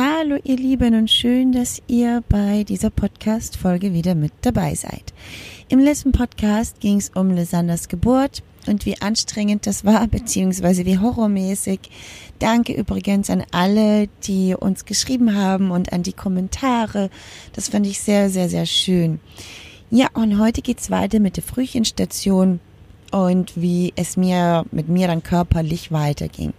Hallo ihr Lieben und schön, dass ihr bei dieser Podcast-Folge wieder mit dabei seid. Im letzten Podcast ging es um Lysanders Geburt und wie anstrengend das war, beziehungsweise wie horrormäßig. Danke übrigens an alle, die uns geschrieben haben und an die Kommentare. Das fand ich sehr, sehr, sehr schön. Ja, und heute geht's weiter mit der Frühchenstation und wie es mir mit mir dann körperlich weiterging.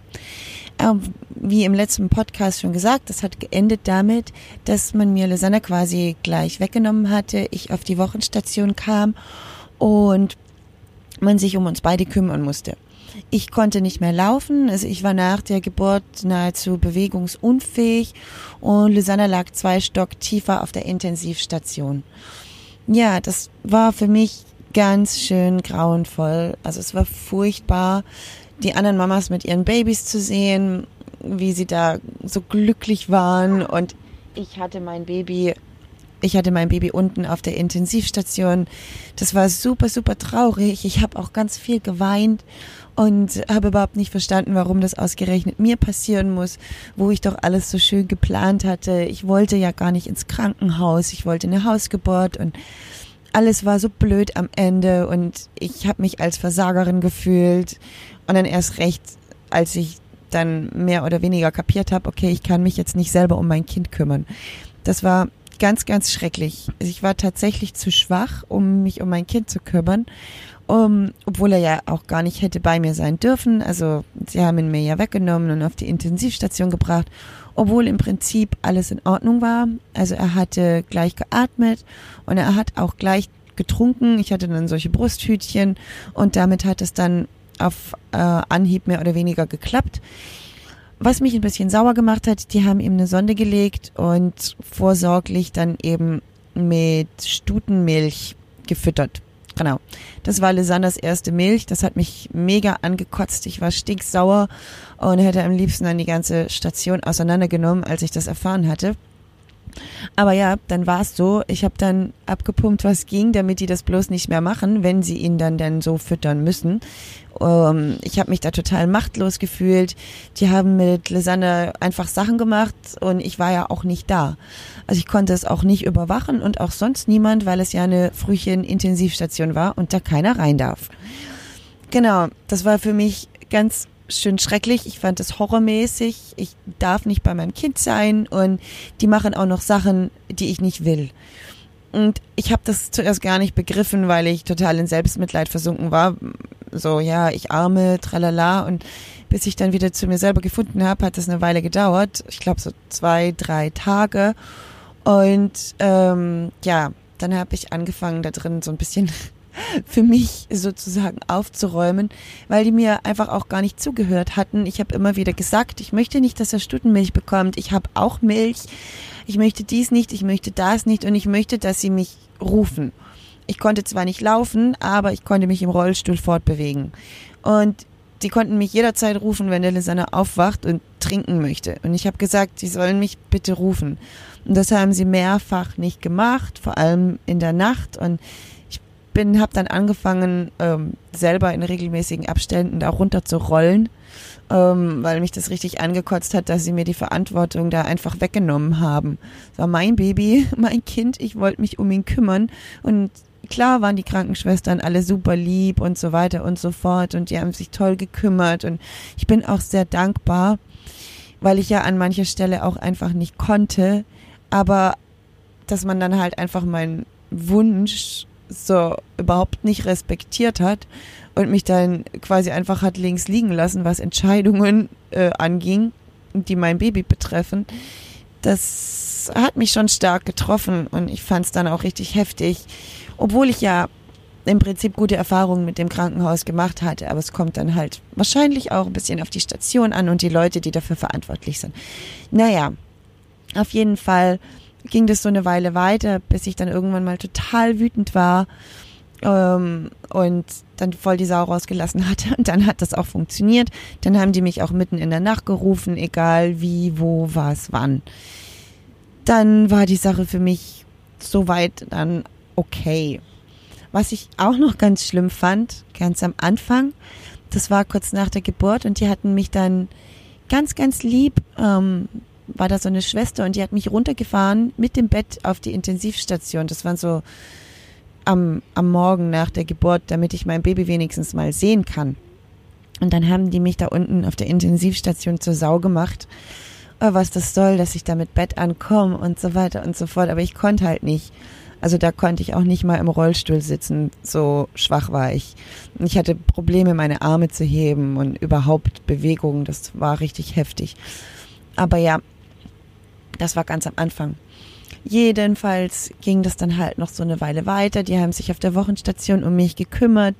Ähm, wie im letzten Podcast schon gesagt, das hat geendet damit, dass man mir Lisanne quasi gleich weggenommen hatte, ich auf die Wochenstation kam und man sich um uns beide kümmern musste. Ich konnte nicht mehr laufen, also ich war nach der Geburt nahezu bewegungsunfähig und Lisanne lag zwei Stock tiefer auf der Intensivstation. Ja, das war für mich ganz schön grauenvoll. Also es war furchtbar die anderen Mamas mit ihren Babys zu sehen, wie sie da so glücklich waren und ich hatte mein Baby ich hatte mein Baby unten auf der Intensivstation. Das war super, super traurig. Ich habe auch ganz viel geweint und habe überhaupt nicht verstanden, warum das ausgerechnet mir passieren muss, wo ich doch alles so schön geplant hatte. Ich wollte ja gar nicht ins Krankenhaus. Ich wollte eine Hausgeburt und alles war so blöd am Ende und ich habe mich als Versagerin gefühlt und dann erst recht, als ich dann mehr oder weniger kapiert habe, okay, ich kann mich jetzt nicht selber um mein Kind kümmern. Das war ganz, ganz schrecklich. Ich war tatsächlich zu schwach, um mich um mein Kind zu kümmern, um, obwohl er ja auch gar nicht hätte bei mir sein dürfen. Also sie haben ihn mir ja weggenommen und auf die Intensivstation gebracht, obwohl im Prinzip alles in Ordnung war. Also er hatte gleich geatmet und er hat auch gleich getrunken. Ich hatte dann solche Brusthütchen und damit hat es dann auf äh, Anhieb mehr oder weniger geklappt. Was mich ein bisschen sauer gemacht hat, die haben ihm eine Sonde gelegt und vorsorglich dann eben mit Stutenmilch gefüttert. Genau. Das war Lisanders erste Milch. Das hat mich mega angekotzt. Ich war stinksauer und hätte am liebsten dann die ganze Station auseinandergenommen, als ich das erfahren hatte. Aber ja, dann war es so. Ich habe dann abgepumpt, was ging, damit die das bloß nicht mehr machen, wenn sie ihn dann dann so füttern müssen. Ähm, ich habe mich da total machtlos gefühlt. Die haben mit Lisanne einfach Sachen gemacht und ich war ja auch nicht da. Also ich konnte es auch nicht überwachen und auch sonst niemand, weil es ja eine Frühchen-Intensivstation war und da keiner rein darf. Genau, das war für mich ganz schön schrecklich. Ich fand es horrormäßig. Ich darf nicht bei meinem Kind sein und die machen auch noch Sachen, die ich nicht will. Und ich habe das zuerst gar nicht begriffen, weil ich total in Selbstmitleid versunken war. So, ja, ich arme, tralala. Und bis ich dann wieder zu mir selber gefunden habe, hat das eine Weile gedauert. Ich glaube so zwei, drei Tage. Und ähm, ja, dann habe ich angefangen, da drin so ein bisschen für mich sozusagen aufzuräumen, weil die mir einfach auch gar nicht zugehört hatten. Ich habe immer wieder gesagt, ich möchte nicht, dass er Stutenmilch bekommt. Ich habe auch Milch. Ich möchte dies nicht, ich möchte das nicht und ich möchte, dass sie mich rufen. Ich konnte zwar nicht laufen, aber ich konnte mich im Rollstuhl fortbewegen. Und die konnten mich jederzeit rufen, wenn der Lisanne aufwacht und trinken möchte. Und ich habe gesagt, sie sollen mich bitte rufen. Und das haben sie mehrfach nicht gemacht, vor allem in der Nacht. Und bin, habe dann angefangen, ähm, selber in regelmäßigen Abständen da runter zu rollen, ähm, weil mich das richtig angekotzt hat, dass sie mir die Verantwortung da einfach weggenommen haben. Das war mein Baby, mein Kind, ich wollte mich um ihn kümmern. Und klar waren die Krankenschwestern alle super lieb und so weiter und so fort und die haben sich toll gekümmert. Und ich bin auch sehr dankbar, weil ich ja an mancher Stelle auch einfach nicht konnte, aber dass man dann halt einfach meinen Wunsch so überhaupt nicht respektiert hat und mich dann quasi einfach hat links liegen lassen, was Entscheidungen äh, anging, die mein Baby betreffen. Das hat mich schon stark getroffen und ich fand es dann auch richtig heftig, obwohl ich ja im Prinzip gute Erfahrungen mit dem Krankenhaus gemacht hatte, aber es kommt dann halt wahrscheinlich auch ein bisschen auf die Station an und die Leute, die dafür verantwortlich sind. Naja, auf jeden Fall ging das so eine Weile weiter, bis ich dann irgendwann mal total wütend war ähm, und dann voll die Sau rausgelassen hatte. Und dann hat das auch funktioniert. Dann haben die mich auch mitten in der Nacht gerufen, egal wie, wo, was, wann. Dann war die Sache für mich soweit dann okay. Was ich auch noch ganz schlimm fand, ganz am Anfang, das war kurz nach der Geburt und die hatten mich dann ganz, ganz lieb ähm, war da so eine Schwester und die hat mich runtergefahren mit dem Bett auf die Intensivstation. Das waren so am, am Morgen nach der Geburt, damit ich mein Baby wenigstens mal sehen kann. Und dann haben die mich da unten auf der Intensivstation zur Sau gemacht, oh, was das soll, dass ich da mit Bett ankomme und so weiter und so fort. Aber ich konnte halt nicht. Also da konnte ich auch nicht mal im Rollstuhl sitzen, so schwach war ich. Ich hatte Probleme, meine Arme zu heben und überhaupt Bewegungen, das war richtig heftig. Aber ja, das war ganz am Anfang. Jedenfalls ging das dann halt noch so eine Weile weiter. Die haben sich auf der Wochenstation um mich gekümmert.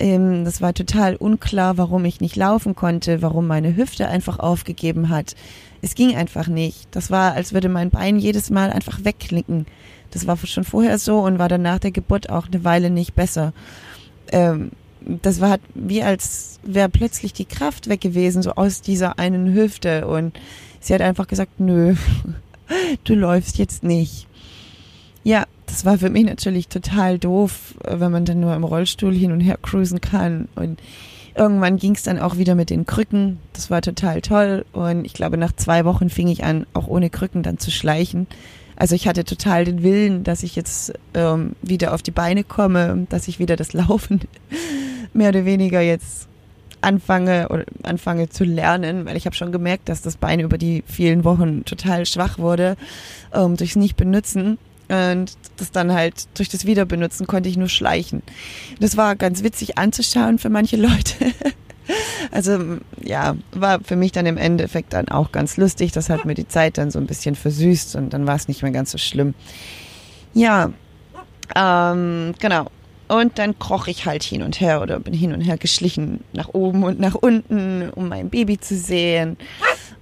Ähm, das war total unklar, warum ich nicht laufen konnte, warum meine Hüfte einfach aufgegeben hat. Es ging einfach nicht. Das war, als würde mein Bein jedes Mal einfach wegklicken. Das war schon vorher so und war dann nach der Geburt auch eine Weile nicht besser. Ähm, das war wie als wäre plötzlich die Kraft weg gewesen, so aus dieser einen Hüfte. Und sie hat einfach gesagt, nö, du läufst jetzt nicht. Ja, das war für mich natürlich total doof, wenn man dann nur im Rollstuhl hin und her cruisen kann. Und irgendwann ging es dann auch wieder mit den Krücken. Das war total toll. Und ich glaube, nach zwei Wochen fing ich an, auch ohne Krücken dann zu schleichen. Also ich hatte total den Willen, dass ich jetzt ähm, wieder auf die Beine komme, dass ich wieder das Laufen mehr oder weniger jetzt anfange oder anfange zu lernen, weil ich habe schon gemerkt, dass das Bein über die vielen Wochen total schwach wurde ähm, durchs Nicht-Benutzen. Und das dann halt durch das Wiederbenutzen konnte ich nur schleichen. Das war ganz witzig anzuschauen für manche Leute. Also ja, war für mich dann im Endeffekt dann auch ganz lustig. Das hat mir die Zeit dann so ein bisschen versüßt und dann war es nicht mehr ganz so schlimm. Ja, ähm, genau. Und dann kroch ich halt hin und her oder bin hin und her geschlichen nach oben und nach unten, um mein Baby zu sehen.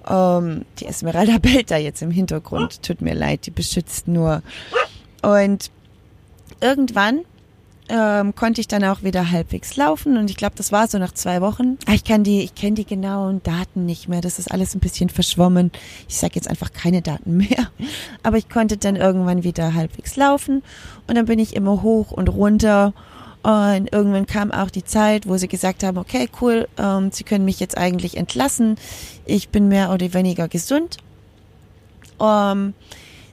Ähm, die Esmeralda bellt da jetzt im Hintergrund. Tut mir leid, die beschützt nur. Und irgendwann ähm, konnte ich dann auch wieder halbwegs laufen und ich glaube, das war so nach zwei Wochen. Ah, ich kann die, ich kenne die genauen Daten nicht mehr. Das ist alles ein bisschen verschwommen. Ich sage jetzt einfach keine Daten mehr. Aber ich konnte dann irgendwann wieder halbwegs laufen und dann bin ich immer hoch und runter. Und irgendwann kam auch die Zeit, wo sie gesagt haben, okay, cool, ähm, sie können mich jetzt eigentlich entlassen. Ich bin mehr oder weniger gesund. Ähm,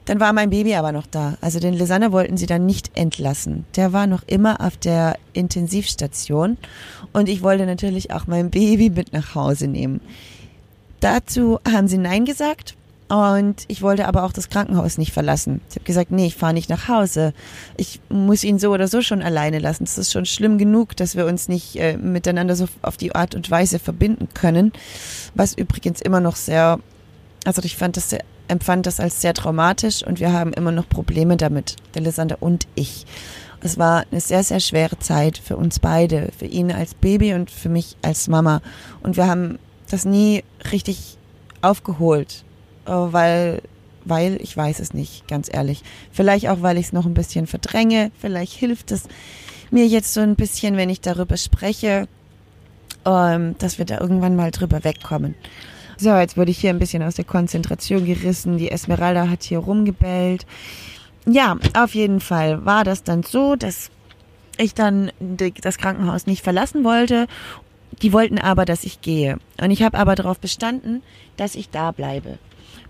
dann war mein Baby aber noch da. Also den Lisanne wollten sie dann nicht entlassen. Der war noch immer auf der Intensivstation und ich wollte natürlich auch mein Baby mit nach Hause nehmen. Dazu haben sie Nein gesagt und ich wollte aber auch das Krankenhaus nicht verlassen. Ich habe gesagt, nee, ich fahre nicht nach Hause. Ich muss ihn so oder so schon alleine lassen. Es ist schon schlimm genug, dass wir uns nicht äh, miteinander so auf die Art und Weise verbinden können. Was übrigens immer noch sehr, also ich fand das sehr empfand das als sehr traumatisch und wir haben immer noch Probleme damit, der Lysander und ich. Es war eine sehr, sehr schwere Zeit für uns beide, für ihn als Baby und für mich als Mama. Und wir haben das nie richtig aufgeholt, äh, weil, weil ich weiß es nicht, ganz ehrlich. Vielleicht auch, weil ich es noch ein bisschen verdränge. Vielleicht hilft es mir jetzt so ein bisschen, wenn ich darüber spreche, ähm, dass wir da irgendwann mal drüber wegkommen. So, jetzt wurde ich hier ein bisschen aus der Konzentration gerissen. Die Esmeralda hat hier rumgebellt. Ja, auf jeden Fall war das dann so, dass ich dann das Krankenhaus nicht verlassen wollte. Die wollten aber, dass ich gehe. Und ich habe aber darauf bestanden, dass ich da bleibe.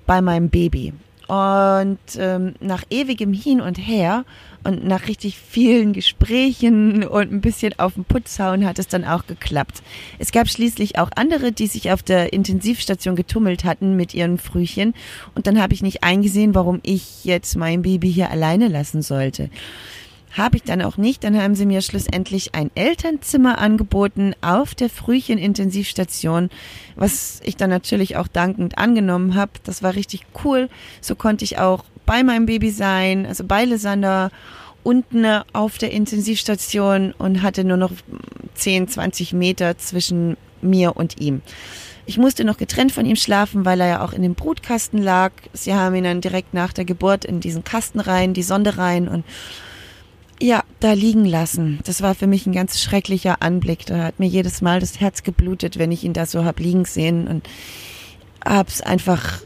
Bei meinem Baby. Und ähm, nach ewigem Hin und Her und nach richtig vielen Gesprächen und ein bisschen auf den Putz hauen hat es dann auch geklappt. Es gab schließlich auch andere, die sich auf der Intensivstation getummelt hatten mit ihren Frühchen. Und dann habe ich nicht eingesehen, warum ich jetzt mein Baby hier alleine lassen sollte. Habe ich dann auch nicht. Dann haben sie mir schlussendlich ein Elternzimmer angeboten auf der Frühchen-Intensivstation, was ich dann natürlich auch dankend angenommen habe. Das war richtig cool. So konnte ich auch bei meinem Baby sein, also bei Lysander unten auf der Intensivstation und hatte nur noch 10, 20 Meter zwischen mir und ihm. Ich musste noch getrennt von ihm schlafen, weil er ja auch in dem Brutkasten lag. Sie haben ihn dann direkt nach der Geburt in diesen Kasten rein, die Sonde rein und da liegen lassen. Das war für mich ein ganz schrecklicher Anblick. Da hat mir jedes Mal das Herz geblutet, wenn ich ihn da so hab liegen sehen und hab's einfach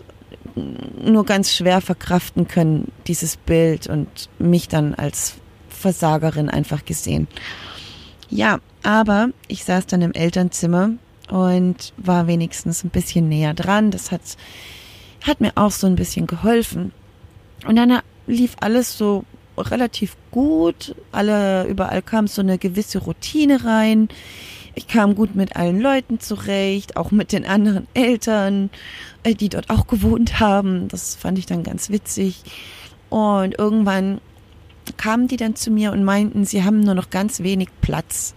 nur ganz schwer verkraften können, dieses Bild und mich dann als Versagerin einfach gesehen. Ja, aber ich saß dann im Elternzimmer und war wenigstens ein bisschen näher dran. Das hat hat mir auch so ein bisschen geholfen. Und dann lief alles so relativ gut. Alle, überall kam so eine gewisse Routine rein. Ich kam gut mit allen Leuten zurecht, auch mit den anderen Eltern, äh, die dort auch gewohnt haben. Das fand ich dann ganz witzig. Und irgendwann kamen die dann zu mir und meinten, sie haben nur noch ganz wenig Platz.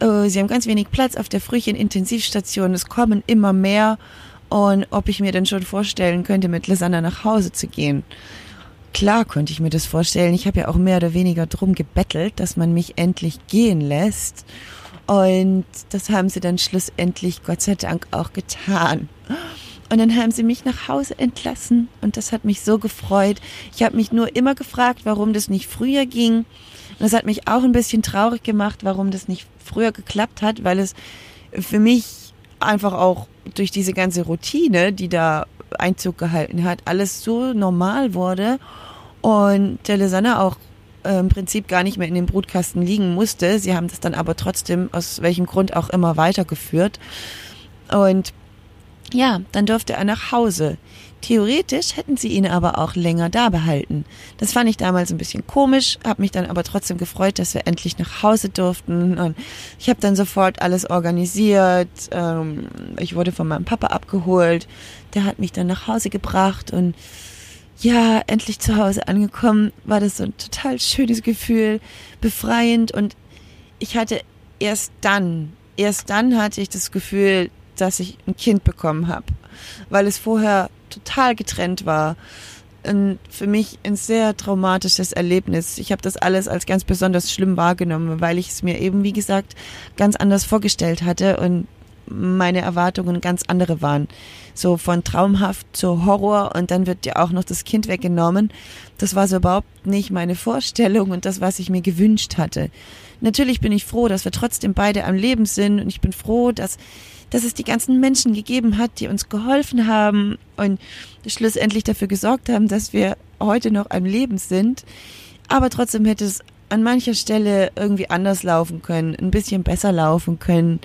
Äh, sie haben ganz wenig Platz auf der Frühchen-Intensivstation. Es kommen immer mehr. Und ob ich mir denn schon vorstellen könnte, mit Lisanna nach Hause zu gehen. Klar konnte ich mir das vorstellen. Ich habe ja auch mehr oder weniger drum gebettelt, dass man mich endlich gehen lässt. Und das haben sie dann schlussendlich, Gott sei Dank, auch getan. Und dann haben sie mich nach Hause entlassen und das hat mich so gefreut. Ich habe mich nur immer gefragt, warum das nicht früher ging. Und das hat mich auch ein bisschen traurig gemacht, warum das nicht früher geklappt hat, weil es für mich einfach auch durch diese ganze Routine, die da Einzug gehalten hat, alles so normal wurde und der Lisanne auch äh, im Prinzip gar nicht mehr in dem Brutkasten liegen musste. Sie haben das dann aber trotzdem aus welchem Grund auch immer weitergeführt. Und ja, dann durfte er nach Hause. Theoretisch hätten sie ihn aber auch länger da behalten. Das fand ich damals ein bisschen komisch, habe mich dann aber trotzdem gefreut, dass wir endlich nach Hause durften. Und ich habe dann sofort alles organisiert. Ähm, ich wurde von meinem Papa abgeholt. Der hat mich dann nach Hause gebracht und ja, endlich zu Hause angekommen, war das so ein total schönes Gefühl, befreiend und ich hatte erst dann, erst dann hatte ich das Gefühl, dass ich ein Kind bekommen habe, weil es vorher total getrennt war. Und für mich ein sehr traumatisches Erlebnis. Ich habe das alles als ganz besonders schlimm wahrgenommen, weil ich es mir eben, wie gesagt, ganz anders vorgestellt hatte und meine Erwartungen ganz andere waren. So von traumhaft zu Horror und dann wird dir auch noch das Kind weggenommen. Das war so überhaupt nicht meine Vorstellung und das, was ich mir gewünscht hatte. Natürlich bin ich froh, dass wir trotzdem beide am Leben sind und ich bin froh, dass dass es die ganzen Menschen gegeben hat, die uns geholfen haben und schlussendlich dafür gesorgt haben, dass wir heute noch am Leben sind. Aber trotzdem hätte es an mancher Stelle irgendwie anders laufen können, ein bisschen besser laufen können.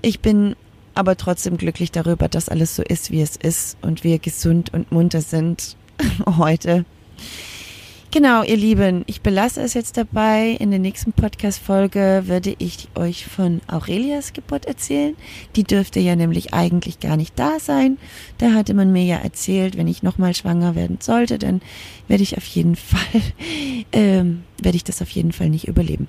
Ich bin aber trotzdem glücklich darüber, dass alles so ist, wie es ist und wir gesund und munter sind heute. Genau, ihr Lieben, ich belasse es jetzt dabei. In der nächsten Podcast-Folge würde ich euch von Aurelias Geburt erzählen. Die dürfte ja nämlich eigentlich gar nicht da sein. Da hatte man mir ja erzählt, wenn ich nochmal schwanger werden sollte, dann werde ich auf jeden Fall, ähm, werde ich das auf jeden Fall nicht überleben.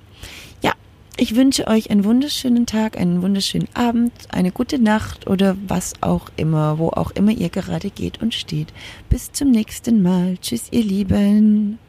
Ja, ich wünsche euch einen wunderschönen Tag, einen wunderschönen Abend, eine gute Nacht oder was auch immer, wo auch immer ihr gerade geht und steht. Bis zum nächsten Mal. Tschüss, ihr Lieben.